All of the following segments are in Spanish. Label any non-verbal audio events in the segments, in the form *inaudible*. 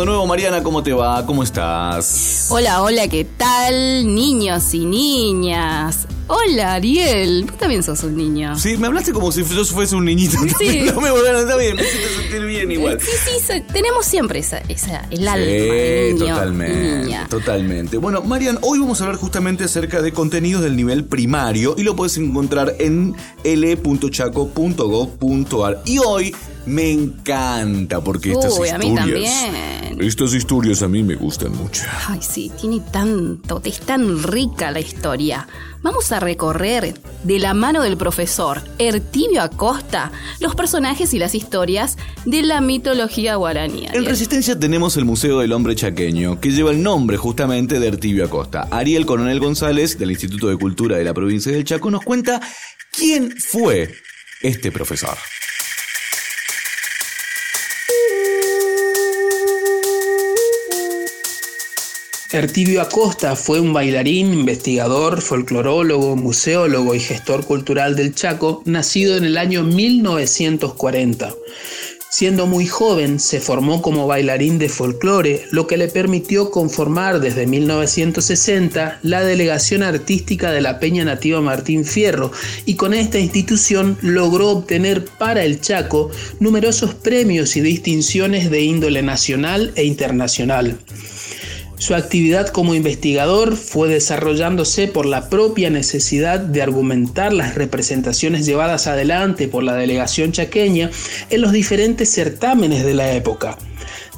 De nuevo. Mariana, ¿cómo te va? ¿Cómo estás? Hola, hola, ¿qué tal? Niños y niñas. Hola, Ariel. Tú también sos un niño. Sí, me hablaste como si yo fuese un niñito. Sí. No *laughs* me volvieron, está bien, me siento sentir bien igual. Sí, sí, tenemos siempre esa, esa el alma sí, totalmente, totalmente. Bueno, Marian, hoy vamos a hablar justamente acerca de contenidos del nivel primario y lo puedes encontrar en l.chaco.gov.ar. Y hoy me encanta porque estas Uy, historias. A mí también. Estas historias a mí me gustan mucho. Ay, sí, tiene tanto, es tan rica la historia. Vamos a recorrer de la mano del profesor Ertibio Acosta los personajes y las historias de la mitología guaraní. En Resistencia tenemos el Museo del Hombre Chaqueño, que lleva el nombre justamente de Ertibio Acosta. Ariel Coronel González, del Instituto de Cultura de la provincia del Chaco, nos cuenta quién fue este profesor. Ertibio Acosta fue un bailarín, investigador, folclorólogo, museólogo y gestor cultural del Chaco, nacido en el año 1940. Siendo muy joven, se formó como bailarín de folclore, lo que le permitió conformar desde 1960 la delegación artística de la Peña Nativa Martín Fierro y con esta institución logró obtener para el Chaco numerosos premios y distinciones de índole nacional e internacional. Su actividad como investigador fue desarrollándose por la propia necesidad de argumentar las representaciones llevadas adelante por la delegación chaqueña en los diferentes certámenes de la época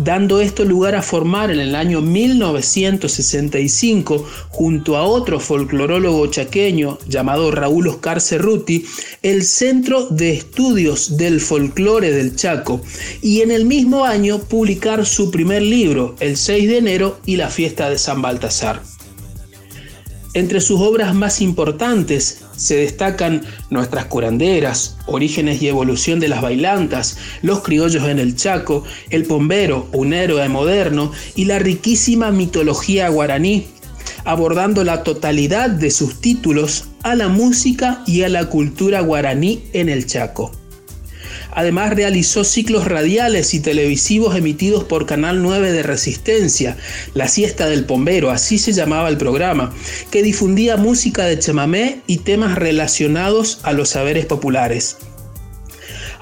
dando esto lugar a formar en el año 1965, junto a otro folclorólogo chaqueño llamado Raúl Oscar Cerruti, el Centro de Estudios del Folclore del Chaco, y en el mismo año publicar su primer libro, El 6 de enero y la fiesta de San Baltasar. Entre sus obras más importantes se destacan Nuestras curanderas, Orígenes y evolución de las bailantas, Los criollos en el Chaco, El pombero, un héroe moderno y la riquísima mitología guaraní, abordando la totalidad de sus títulos a la música y a la cultura guaraní en el Chaco. Además realizó ciclos radiales y televisivos emitidos por Canal 9 de Resistencia, La Siesta del Pombero, así se llamaba el programa, que difundía música de chamamé y temas relacionados a los saberes populares.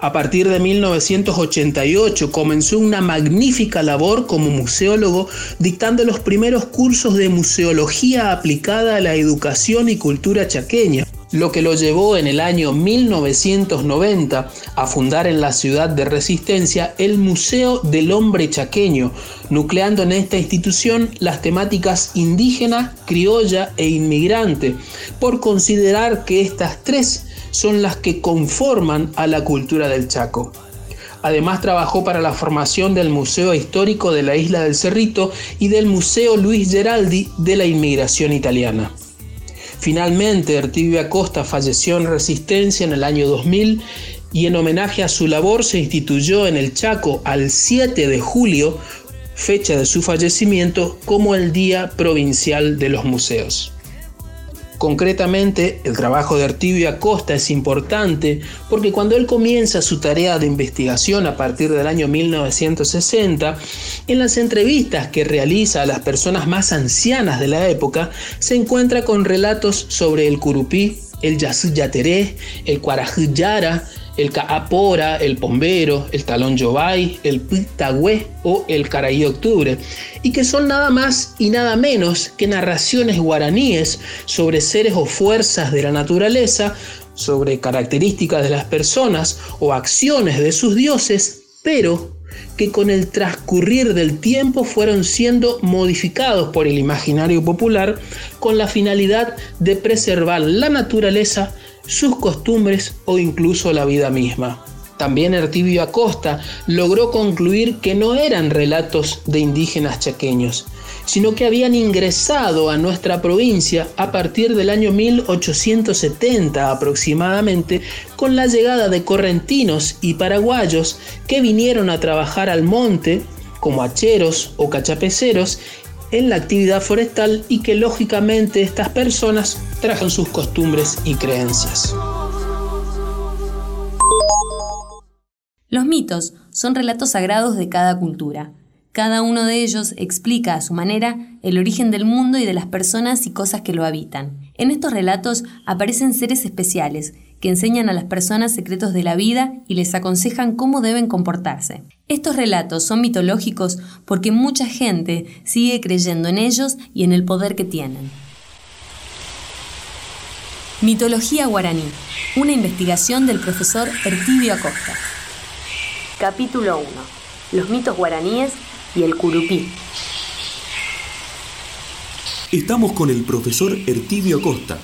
A partir de 1988 comenzó una magnífica labor como museólogo, dictando los primeros cursos de museología aplicada a la educación y cultura chaqueña lo que lo llevó en el año 1990 a fundar en la ciudad de Resistencia el Museo del Hombre Chaqueño, nucleando en esta institución las temáticas indígena, criolla e inmigrante, por considerar que estas tres son las que conforman a la cultura del Chaco. Además trabajó para la formación del Museo Histórico de la Isla del Cerrito y del Museo Luis Geraldi de la Inmigración Italiana. Finalmente, Ertibio Acosta falleció en Resistencia en el año 2000 y en homenaje a su labor se instituyó en el Chaco al 7 de julio, fecha de su fallecimiento, como el Día Provincial de los Museos. Concretamente, el trabajo de Artibio Acosta es importante porque cuando él comienza su tarea de investigación a partir del año 1960, en las entrevistas que realiza a las personas más ancianas de la época, se encuentra con relatos sobre el curupí, el yateré, el cuarajillara, el Caapora, el Pombero, el Talón Yobay, el Pitagüe o el Caraí Octubre, y que son nada más y nada menos que narraciones guaraníes sobre seres o fuerzas de la naturaleza sobre características de las personas o acciones de sus dioses, pero que con el transcurrir del tiempo fueron siendo modificados por el imaginario popular con la finalidad de preservar la naturaleza, sus costumbres o incluso la vida misma. También Ertibio Acosta logró concluir que no eran relatos de indígenas chaqueños, sino que habían ingresado a nuestra provincia a partir del año 1870 aproximadamente con la llegada de correntinos y paraguayos que vinieron a trabajar al monte como hacheros o cachapeceros en la actividad forestal y que lógicamente estas personas trajan sus costumbres y creencias. Los mitos son relatos sagrados de cada cultura. Cada uno de ellos explica a su manera el origen del mundo y de las personas y cosas que lo habitan. En estos relatos aparecen seres especiales que enseñan a las personas secretos de la vida y les aconsejan cómo deben comportarse. Estos relatos son mitológicos porque mucha gente sigue creyendo en ellos y en el poder que tienen. Mitología guaraní, una investigación del profesor Ertibio Acosta. Capítulo 1. Los mitos guaraníes y el curupí. Estamos con el profesor Ertibio Costa,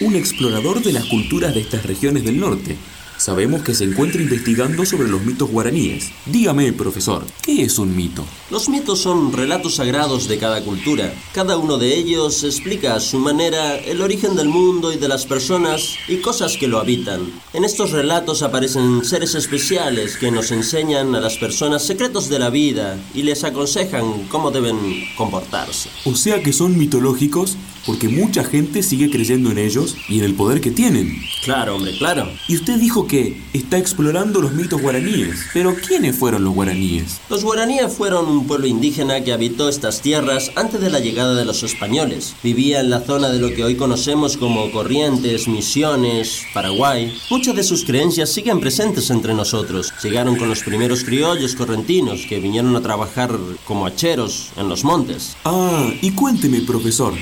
un explorador de las culturas de estas regiones del norte, Sabemos que se encuentra investigando sobre los mitos guaraníes. Dígame, profesor, ¿qué es un mito? Los mitos son relatos sagrados de cada cultura. Cada uno de ellos explica a su manera el origen del mundo y de las personas y cosas que lo habitan. En estos relatos aparecen seres especiales que nos enseñan a las personas secretos de la vida y les aconsejan cómo deben comportarse. O sea que son mitológicos porque mucha gente sigue creyendo en ellos y en el poder que tienen. Claro, hombre, claro. Y usted dijo que está explorando los mitos guaraníes. Pero ¿quiénes fueron los guaraníes? Los guaraníes fueron un pueblo indígena que habitó estas tierras antes de la llegada de los españoles. Vivía en la zona de lo que hoy conocemos como Corrientes, Misiones, Paraguay. Muchas de sus creencias siguen presentes entre nosotros. Llegaron con los primeros criollos correntinos que vinieron a trabajar como hacheros en los montes. Ah, y cuénteme, profesor,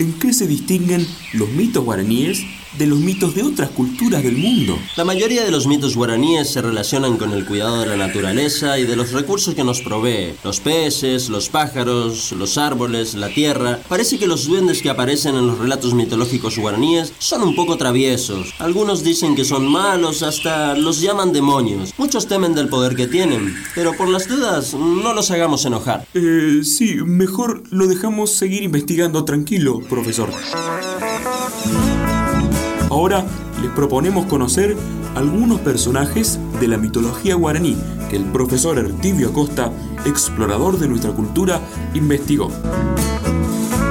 ¿En qué se distinguen los mitos guaraníes de los mitos de otras culturas del mundo. La mayoría de los mitos guaraníes se relacionan con el cuidado de la naturaleza y de los recursos que nos provee. Los peces, los pájaros, los árboles, la tierra. Parece que los duendes que aparecen en los relatos mitológicos guaraníes son un poco traviesos. Algunos dicen que son malos, hasta los llaman demonios. Muchos temen del poder que tienen, pero por las dudas no los hagamos enojar. Eh, sí, mejor lo dejamos seguir investigando tranquilo, profesor. Ahora les proponemos conocer algunos personajes de la mitología guaraní que el profesor Ertibio Acosta, explorador de nuestra cultura, investigó.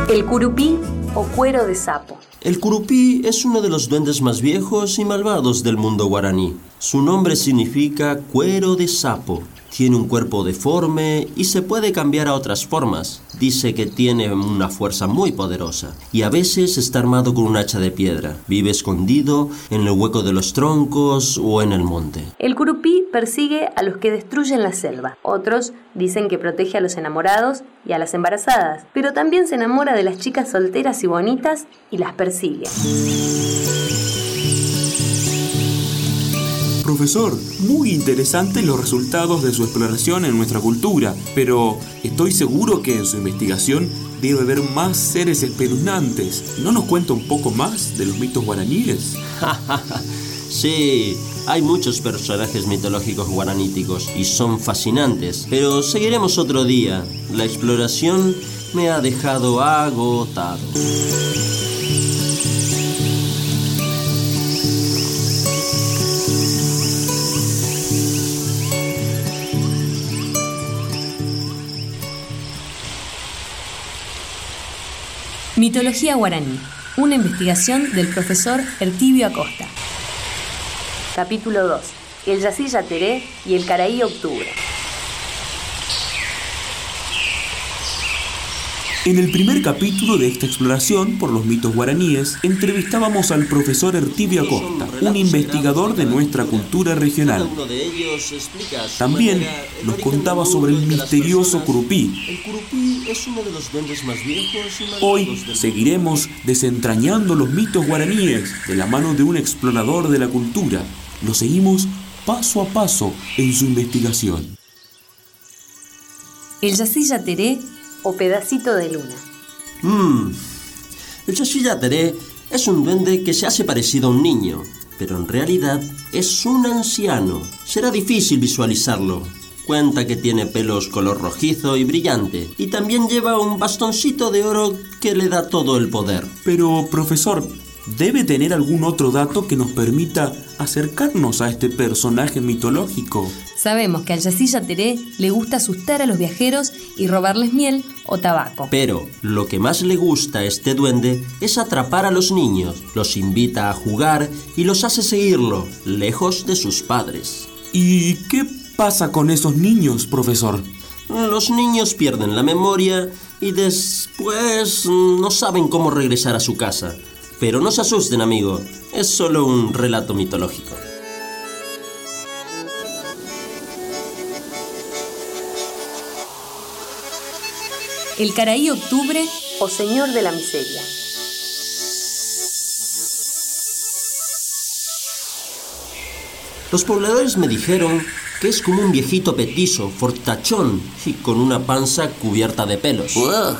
El curupí o cuero de sapo. El curupí es uno de los duendes más viejos y malvados del mundo guaraní. Su nombre significa cuero de sapo tiene un cuerpo deforme y se puede cambiar a otras formas. Dice que tiene una fuerza muy poderosa y a veces está armado con un hacha de piedra. Vive escondido en el hueco de los troncos o en el monte. El curupí persigue a los que destruyen la selva. Otros dicen que protege a los enamorados y a las embarazadas, pero también se enamora de las chicas solteras y bonitas y las persigue. Profesor, muy interesante los resultados de su exploración en nuestra cultura, pero estoy seguro que en su investigación debe haber más seres espeluznantes. ¿No nos cuenta un poco más de los mitos guaraníes? *laughs* sí, hay muchos personajes mitológicos guaraníticos y son fascinantes, pero seguiremos otro día. La exploración me ha dejado agotado. Mitología guaraní. Una investigación del profesor Ertibio Acosta. Capítulo 2. El Yací Yateré y el Caraí Octubre. En el primer capítulo de esta exploración por los mitos guaraníes, entrevistábamos al profesor Ertibio Acosta, un investigador de nuestra cultura regional. También nos contaba sobre el misterioso curupí. El curupí es uno de los duendes más viejos y más Hoy seguiremos desentrañando los mitos guaraníes de la mano de un explorador de la cultura. Lo seguimos paso a paso en su investigación. El Yacilla Teré o pedacito de luna. Mmm. Teré es un duende que se hace parecido a un niño, pero en realidad es un anciano. Será difícil visualizarlo. Cuenta que tiene pelos color rojizo y brillante, y también lleva un bastoncito de oro que le da todo el poder. Pero, profesor, debe tener algún otro dato que nos permita acercarnos a este personaje mitológico. Sabemos que al Yacilla Teré le gusta asustar a los viajeros y robarles miel o tabaco. Pero lo que más le gusta a este duende es atrapar a los niños, los invita a jugar y los hace seguirlo, lejos de sus padres. ¿Y qué pasa con esos niños, profesor? Los niños pierden la memoria y después no saben cómo regresar a su casa. Pero no se asusten, amigo, es solo un relato mitológico. El Caraí Octubre o Señor de la Miseria. Los pobladores me dijeron que es como un viejito petizo, fortachón y con una panza cubierta de pelos.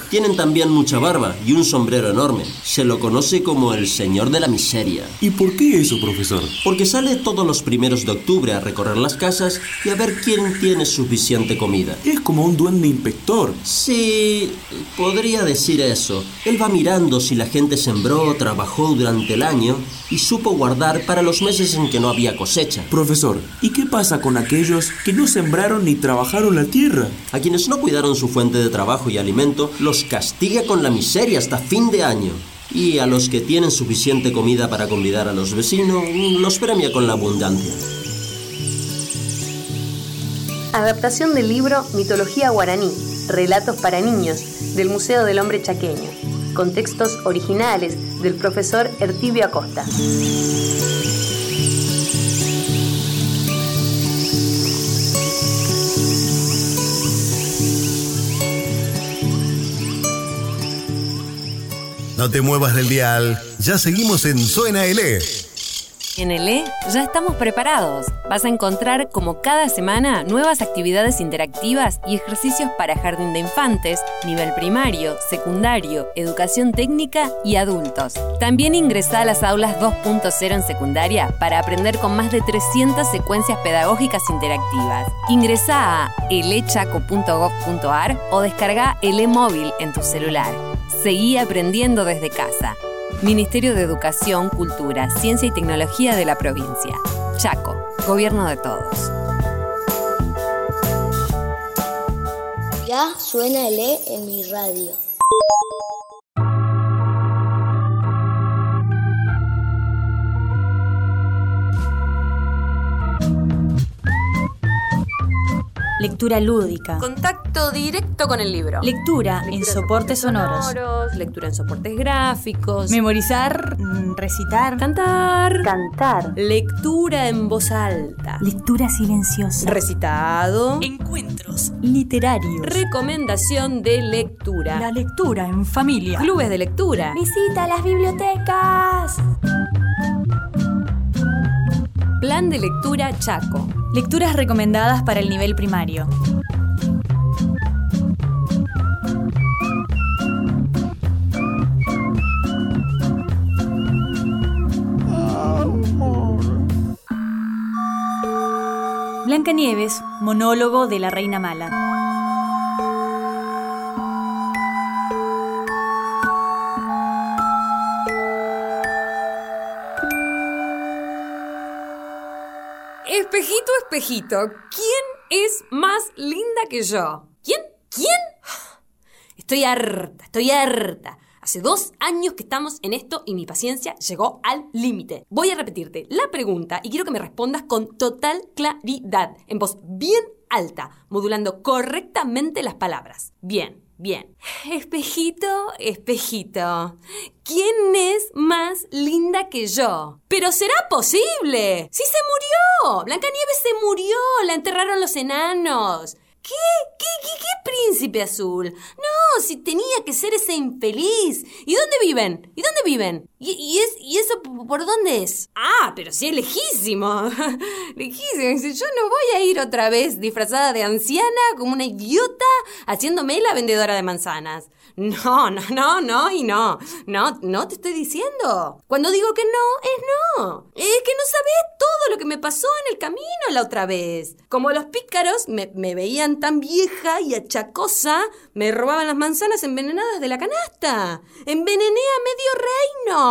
Tienen también mucha barba y un sombrero enorme. Se lo conoce como el Señor de la Miseria. ¿Y por qué eso, profesor? Porque sale todos los primeros de octubre a recorrer las casas y a ver quién tiene suficiente comida. Es como un duende inspector. Sí, podría decir eso. Él va mirando si la gente sembró o trabajó durante el año y supo guardar para los meses en que no había cosecha. Profesor, ¿y qué pasa con aquellos que no sembraron ni trabajaron la tierra? A quienes no cuidaron su fuente de trabajo y alimento, los castiga con la miseria hasta fin de año. Y a los que tienen suficiente comida para convidar a los vecinos, los premia con la abundancia. Adaptación del libro Mitología Guaraní, Relatos para Niños, del Museo del Hombre Chaqueño, con textos originales del profesor Ertibio Acosta. No te muevas del dial, ya seguimos en Suena L. En el E ya estamos preparados. Vas a encontrar como cada semana nuevas actividades interactivas y ejercicios para jardín de infantes, nivel primario, secundario, educación técnica y adultos. También ingresa a las aulas 2.0 en secundaria para aprender con más de 300 secuencias pedagógicas interactivas. Ingresa a elechaco.gov.ar o descarga el e-móvil en tu celular. Seguí aprendiendo desde casa. Ministerio de Educación, Cultura, Ciencia y Tecnología de la provincia. Chaco, Gobierno de Todos. Ya suena el E en mi radio. Lectura lúdica. Contacto directo con el libro. Lectura en soportes sonoros. lectura en soportes gráficos. Memorizar, mm, recitar, cantar. cantar. Lectura en voz alta. Lectura silenciosa. Recitado. Encuentros literarios. Recomendación de lectura. La lectura en familia. Clubes de lectura. Visita las bibliotecas. Plan de lectura Chaco. Lecturas recomendadas para el nivel primario. Blancanieves, monólogo de la Reina Mala. Espejito, espejito, ¿quién es más linda que yo? ¿Quién? ¿Quién? Estoy harta, estoy harta. Hace dos años que estamos en esto y mi paciencia llegó al límite. Voy a repetirte la pregunta y quiero que me respondas con total claridad, en voz bien alta, modulando correctamente las palabras. Bien. Bien. Espejito, espejito. ¿Quién es más linda que yo? ¡Pero será posible! ¡Sí se murió! Blancanieves se murió. La enterraron los enanos. ¿Qué? ¿Qué, qué, qué príncipe azul? No, si tenía que ser ese infeliz. ¿Y dónde viven? ¿Y dónde viven? ¿Y, es, y eso por dónde es? Ah, pero sí es lejísimo. *laughs* lejísimo. Yo no voy a ir otra vez disfrazada de anciana como una idiota haciéndome la vendedora de manzanas. No, no, no, no y no. No, no te estoy diciendo. Cuando digo que no, es no. Es que no sabes todo lo que me pasó en el camino la otra vez. Como los pícaros me, me veían tan vieja y achacosa, me robaban las manzanas envenenadas de la canasta. Envenené a medio reino.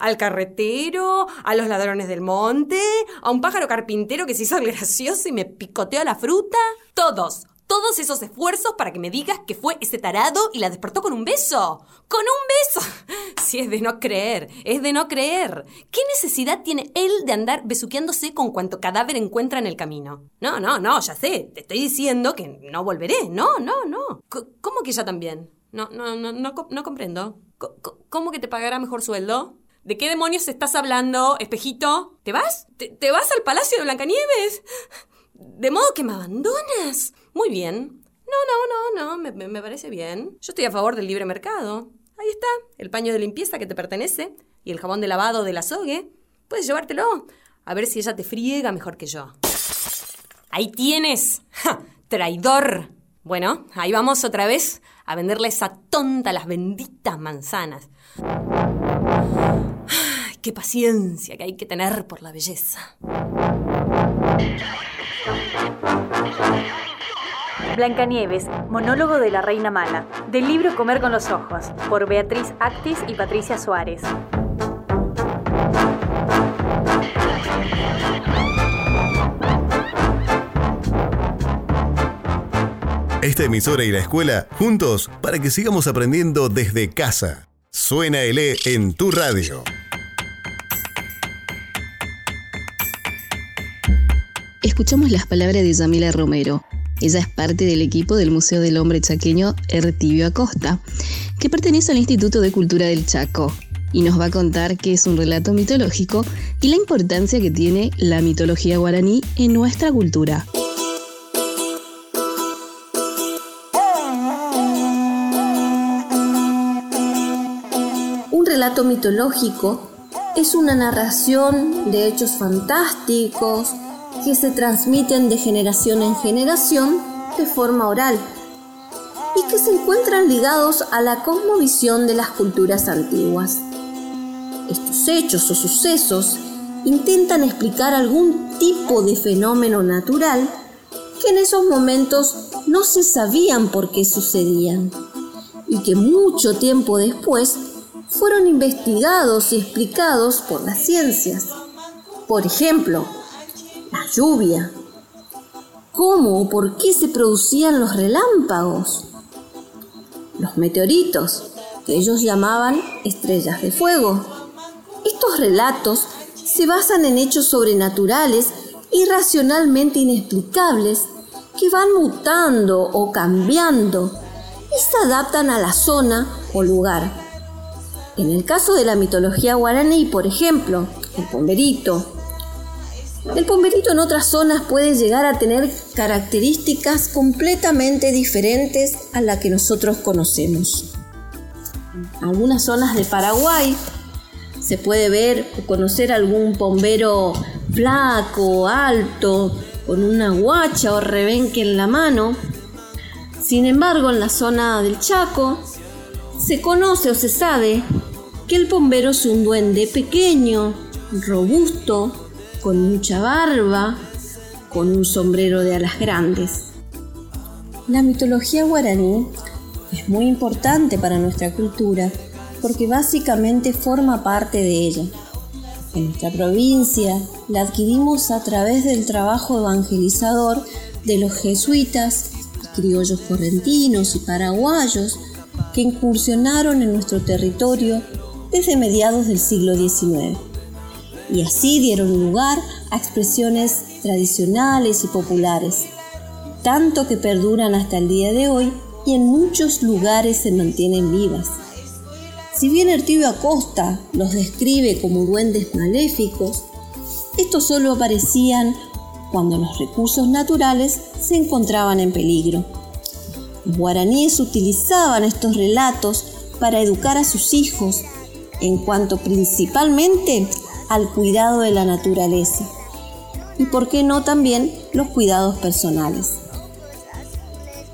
Al carretero, a los ladrones del monte, a un pájaro carpintero que se hizo gracioso y me picoteó la fruta. Todos, todos esos esfuerzos para que me digas que fue ese tarado y la despertó con un beso. ¡Con un beso! *laughs* Si es de no creer, es de no creer. ¿Qué necesidad tiene él de andar besuqueándose con cuanto cadáver encuentra en el camino? No, no, no, ya sé. Te estoy diciendo que no volveré. No, no, no. ¿Cómo que ya también? No, no, no, no, no comprendo. ¿Cómo que te pagará mejor sueldo? ¿De qué demonios estás hablando, espejito? ¿Te vas? ¿Te, vas al palacio de Blancanieves? ¿De modo que me abandonas? Muy bien. No, no, no, no, me, parece bien. Yo estoy a favor del libre mercado. Ahí está, el paño de limpieza que te pertenece y el jabón de lavado de la sogue. Puedes llevártelo. A ver si ella te friega mejor que yo. Ahí tienes. ¡Traidor! Bueno, ahí vamos otra vez a venderle esa tonta las benditas manzanas. ¡Qué paciencia que hay que tener por la belleza! Blancanieves, monólogo de la Reina Mala, del libro Comer con los Ojos, por Beatriz Actis y Patricia Suárez. Esta emisora y la escuela juntos para que sigamos aprendiendo desde casa. Suena el E en tu radio. Escuchamos las palabras de Yamila Romero, ella es parte del equipo del Museo del Hombre Chaqueño Ertibio Acosta, que pertenece al Instituto de Cultura del Chaco, y nos va a contar qué es un relato mitológico y la importancia que tiene la mitología guaraní en nuestra cultura. Mitológico es una narración de hechos fantásticos, que se transmiten de generación en generación de forma oral y que se encuentran ligados a la cosmovisión de las culturas antiguas. Estos hechos o sucesos intentan explicar algún tipo de fenómeno natural que en esos momentos no se sabían por qué sucedían y que mucho tiempo después fueron investigados y explicados por las ciencias. Por ejemplo, la lluvia. ¿Cómo o por qué se producían los relámpagos? Los meteoritos, que ellos llamaban estrellas de fuego. Estos relatos se basan en hechos sobrenaturales y racionalmente inexplicables que van mutando o cambiando y se adaptan a la zona o lugar. En el caso de la mitología guaraní, por ejemplo, el pomberito, el pomberito en otras zonas puede llegar a tener características completamente diferentes a las que nosotros conocemos. En algunas zonas de Paraguay se puede ver o conocer algún pombero flaco, alto, con una guacha o rebenque en la mano. Sin embargo, en la zona del Chaco se conoce o se sabe que el pombero es un duende pequeño, robusto, con mucha barba, con un sombrero de alas grandes. La mitología guaraní es muy importante para nuestra cultura porque básicamente forma parte de ella. En nuestra provincia la adquirimos a través del trabajo evangelizador de los jesuitas, criollos correntinos y paraguayos que incursionaron en nuestro territorio desde mediados del siglo XIX y así dieron lugar a expresiones tradicionales y populares, tanto que perduran hasta el día de hoy y en muchos lugares se mantienen vivas. Si bien Ertibio Acosta los describe como duendes maléficos, estos solo aparecían cuando los recursos naturales se encontraban en peligro. Los guaraníes utilizaban estos relatos para educar a sus hijos en cuanto principalmente al cuidado de la naturaleza y por qué no también los cuidados personales,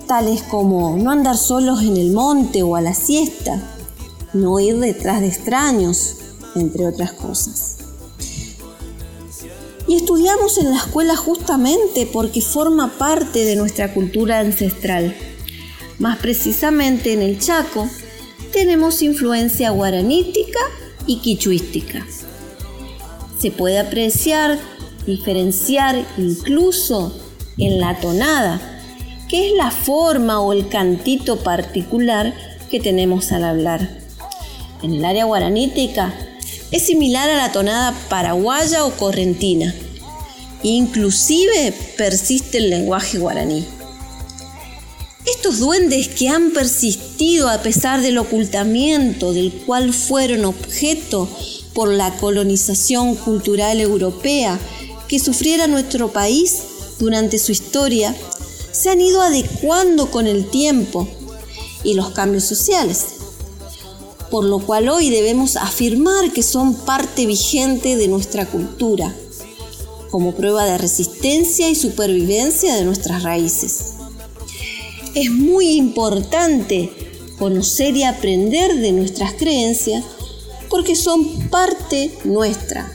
tales como no andar solos en el monte o a la siesta, no ir detrás de extraños, entre otras cosas. Y estudiamos en la escuela justamente porque forma parte de nuestra cultura ancestral. Más precisamente en el Chaco tenemos influencia guaranítica y quichuística. Se puede apreciar, diferenciar incluso en la tonada, que es la forma o el cantito particular que tenemos al hablar. En el área guaranítica es similar a la tonada paraguaya o correntina. Inclusive persiste el lenguaje guaraní. Estos duendes que han persistido a pesar del ocultamiento del cual fueron objeto por la colonización cultural europea que sufriera nuestro país durante su historia, se han ido adecuando con el tiempo y los cambios sociales, por lo cual hoy debemos afirmar que son parte vigente de nuestra cultura, como prueba de resistencia y supervivencia de nuestras raíces. Es muy importante conocer y aprender de nuestras creencias porque son parte nuestra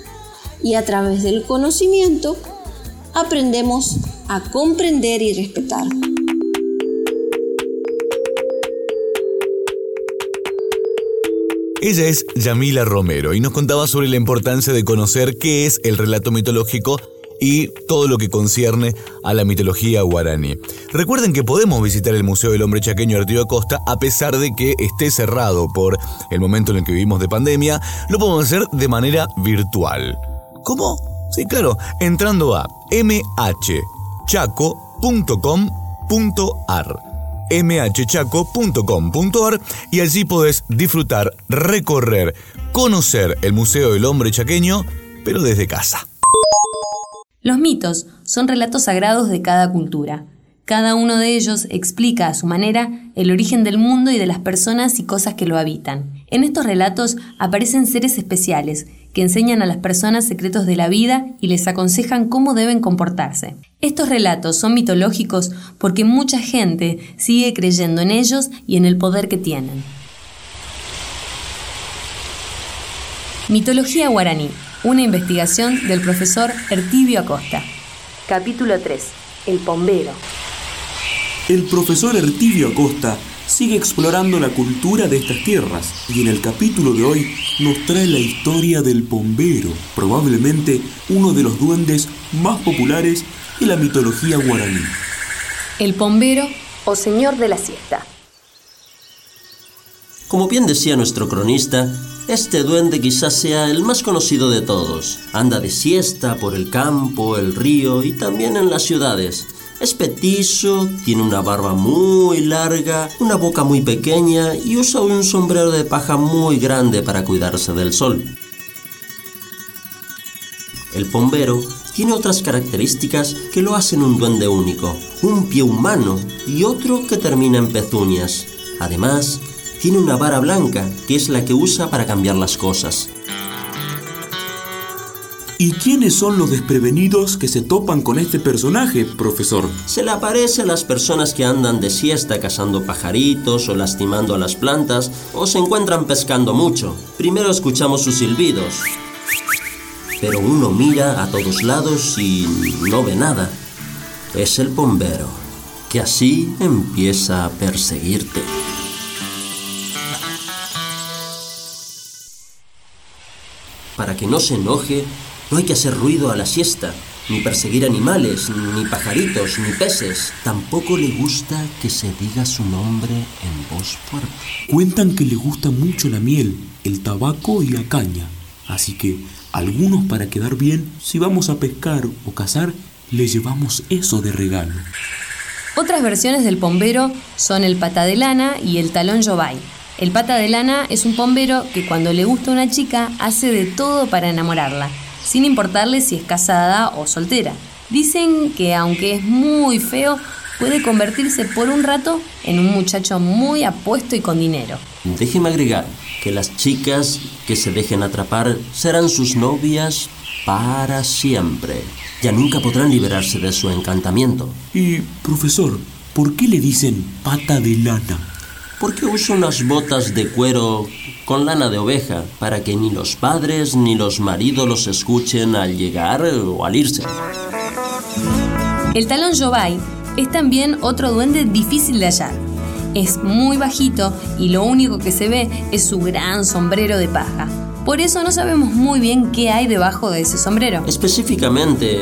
y a través del conocimiento aprendemos a comprender y respetar. Ella es Yamila Romero y nos contaba sobre la importancia de conocer qué es el relato mitológico y todo lo que concierne a la mitología guaraní. Recuerden que podemos visitar el Museo del Hombre Chaqueño Arturo Acosta a pesar de que esté cerrado por el momento en el que vivimos de pandemia, lo podemos hacer de manera virtual. ¿Cómo? Sí, claro, entrando a mhchaco.com.ar mhchaco.com.ar y allí podés disfrutar, recorrer, conocer el Museo del Hombre Chaqueño, pero desde casa. Los mitos son relatos sagrados de cada cultura. Cada uno de ellos explica a su manera el origen del mundo y de las personas y cosas que lo habitan. En estos relatos aparecen seres especiales que enseñan a las personas secretos de la vida y les aconsejan cómo deben comportarse. Estos relatos son mitológicos porque mucha gente sigue creyendo en ellos y en el poder que tienen. Mitología guaraní, una investigación del profesor Ertibio Acosta. Capítulo 3. El pombero. El profesor Ertibio Acosta sigue explorando la cultura de estas tierras y en el capítulo de hoy nos trae la historia del pombero, probablemente uno de los duendes más populares de la mitología guaraní. El pombero o señor de la siesta. Como bien decía nuestro cronista, este duende quizás sea el más conocido de todos. Anda de siesta por el campo, el río y también en las ciudades. Es petizo, tiene una barba muy larga, una boca muy pequeña y usa un sombrero de paja muy grande para cuidarse del sol. El pombero tiene otras características que lo hacen un duende único. Un pie humano y otro que termina en pezuñas. Además, tiene una vara blanca que es la que usa para cambiar las cosas. ¿Y quiénes son los desprevenidos que se topan con este personaje, profesor? Se le aparece a las personas que andan de siesta cazando pajaritos o lastimando a las plantas o se encuentran pescando mucho. Primero escuchamos sus silbidos, pero uno mira a todos lados y no ve nada. Es el bombero, que así empieza a perseguirte. Para que no se enoje, no hay que hacer ruido a la siesta, ni perseguir animales, ni pajaritos, ni peces. Tampoco le gusta que se diga su nombre en voz fuerte. Cuentan que le gusta mucho la miel, el tabaco y la caña. Así que algunos para quedar bien, si vamos a pescar o cazar, le llevamos eso de regalo. Otras versiones del pombero son el pata de lana y el talón yobay. El pata de lana es un pombero que cuando le gusta una chica hace de todo para enamorarla, sin importarle si es casada o soltera. Dicen que aunque es muy feo, puede convertirse por un rato en un muchacho muy apuesto y con dinero. Déjeme agregar que las chicas que se dejen atrapar serán sus novias para siempre. Ya nunca podrán liberarse de su encantamiento. Y, profesor, ¿por qué le dicen pata de lana? Porque usa unas botas de cuero con lana de oveja para que ni los padres ni los maridos los escuchen al llegar o al irse. El talón Yobay es también otro duende difícil de hallar. Es muy bajito y lo único que se ve es su gran sombrero de paja. Por eso no sabemos muy bien qué hay debajo de ese sombrero. Específicamente,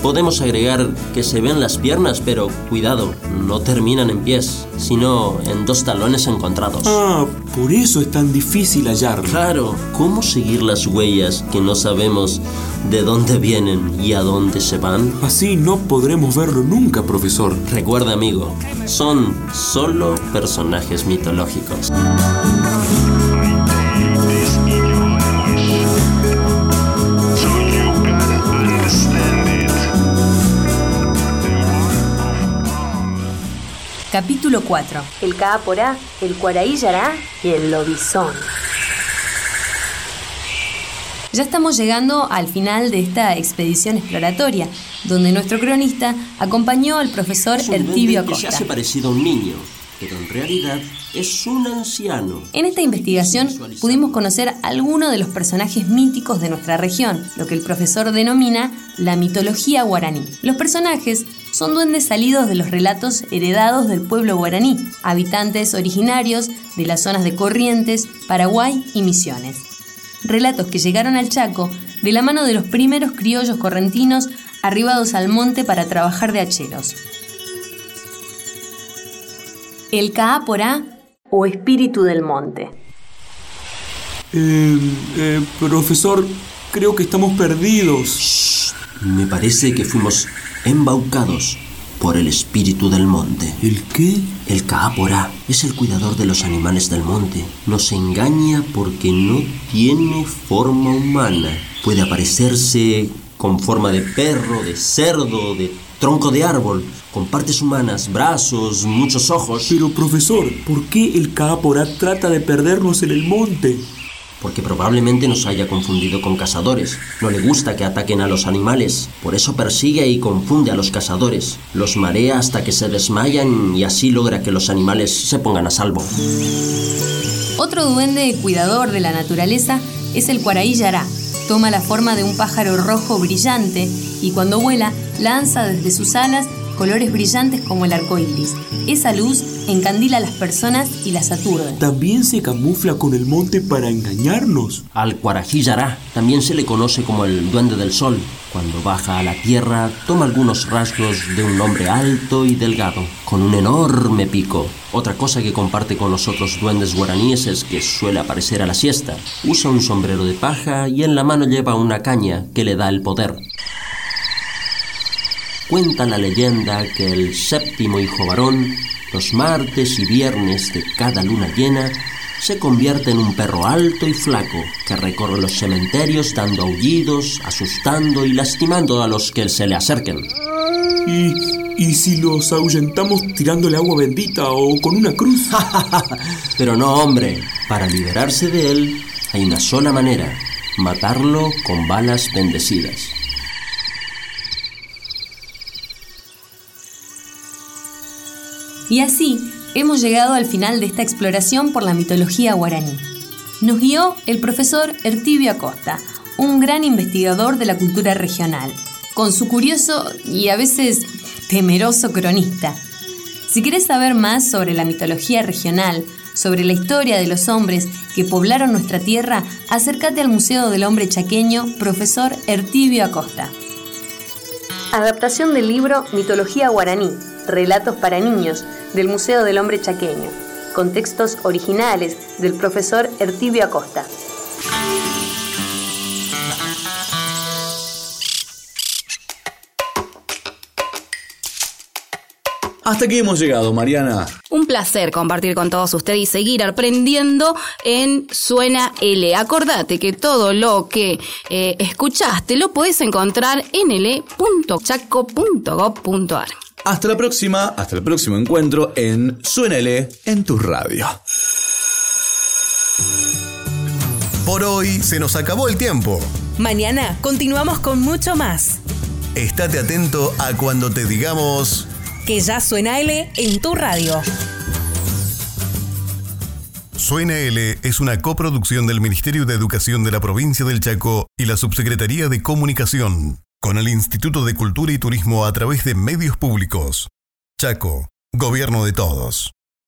podemos agregar que se ven las piernas, pero cuidado, no terminan en pies, sino en dos talones encontrados. Ah, por eso es tan difícil hallarlo. Claro, ¿cómo seguir las huellas que no sabemos de dónde vienen y a dónde se van? Así no podremos verlo nunca, profesor. Recuerda, amigo, son solo personajes mitológicos. Capítulo 4. El Caaporá, el Cuaraí Yará y el Lobizón. Ya estamos llegando al final de esta expedición exploratoria, donde nuestro cronista acompañó al profesor Es un Ertibio que se Acosta. hace parecido a un niño, pero en realidad es un anciano. En esta investigación pudimos conocer algunos de los personajes míticos de nuestra región, lo que el profesor denomina la mitología guaraní. Los personajes son duendes salidos de los relatos heredados del pueblo guaraní, habitantes originarios de las zonas de Corrientes, Paraguay y Misiones. Relatos que llegaron al Chaco de la mano de los primeros criollos correntinos arribados al monte para trabajar de hacheros. El Caaporá O espíritu del monte. Eh, eh, profesor, creo que estamos perdidos. Me parece que fuimos embaucados por el espíritu del monte. ¿El qué? El Caaporá es el cuidador de los animales del monte. Nos engaña porque no tiene forma humana. Puede aparecerse con forma de perro, de cerdo, de tronco de árbol, con partes humanas, brazos, muchos ojos. Pero profesor, ¿por qué el Caaporá trata de perdernos en el monte? Porque probablemente nos haya confundido con cazadores. No le gusta que ataquen a los animales. Por eso persigue y confunde a los cazadores. Los marea hasta que se desmayan y así logra que los animales se pongan a salvo. Otro duende cuidador de la naturaleza es el Cuaraí Yará. Toma la forma de un pájaro rojo brillante y cuando vuela lanza desde sus alas colores brillantes como el arco iris. Esa luz encandila a las personas y las aturde. ¿También se camufla con el monte para engañarnos? Al Cuarajillará también se le conoce como el Duende del Sol. Cuando baja a la tierra, toma algunos rasgos de un hombre alto y delgado, con un enorme pico. Otra cosa que comparte con los otros duendes guaraníes es que suele aparecer a la siesta. Usa un sombrero de paja y en la mano lleva una caña que le da el poder. Cuenta la leyenda que el séptimo hijo varón, los martes y viernes de cada luna llena, se convierte en un perro alto y flaco que recorre los cementerios dando aullidos, asustando y lastimando a los que se le acerquen. ¿Y, y si los ahuyentamos tirándole agua bendita o con una cruz? *laughs* Pero no, hombre, para liberarse de él hay una sola manera, matarlo con balas bendecidas. Y así hemos llegado al final de esta exploración por la mitología guaraní. Nos guió el profesor Ertibio Acosta, un gran investigador de la cultura regional, con su curioso y a veces temeroso cronista. Si quieres saber más sobre la mitología regional, sobre la historia de los hombres que poblaron nuestra tierra, acércate al Museo del Hombre Chaqueño, profesor Ertibio Acosta. Adaptación del libro Mitología guaraní, Relatos para niños, del Museo del Hombre Chaqueño, con textos originales del profesor Ertibio Acosta. Hasta aquí hemos llegado, Mariana. Un placer compartir con todos ustedes y seguir aprendiendo en Suena L. Acordate que todo lo que eh, escuchaste lo puedes encontrar en l.chaco.gov.ar. Hasta la próxima, hasta el próximo encuentro en Suena L en tu radio. Por hoy se nos acabó el tiempo. Mañana continuamos con mucho más. Estate atento a cuando te digamos que ya suena L en tu radio. Suena L es una coproducción del Ministerio de Educación de la provincia del Chaco y la Subsecretaría de Comunicación, con el Instituto de Cultura y Turismo a través de medios públicos. Chaco, Gobierno de Todos.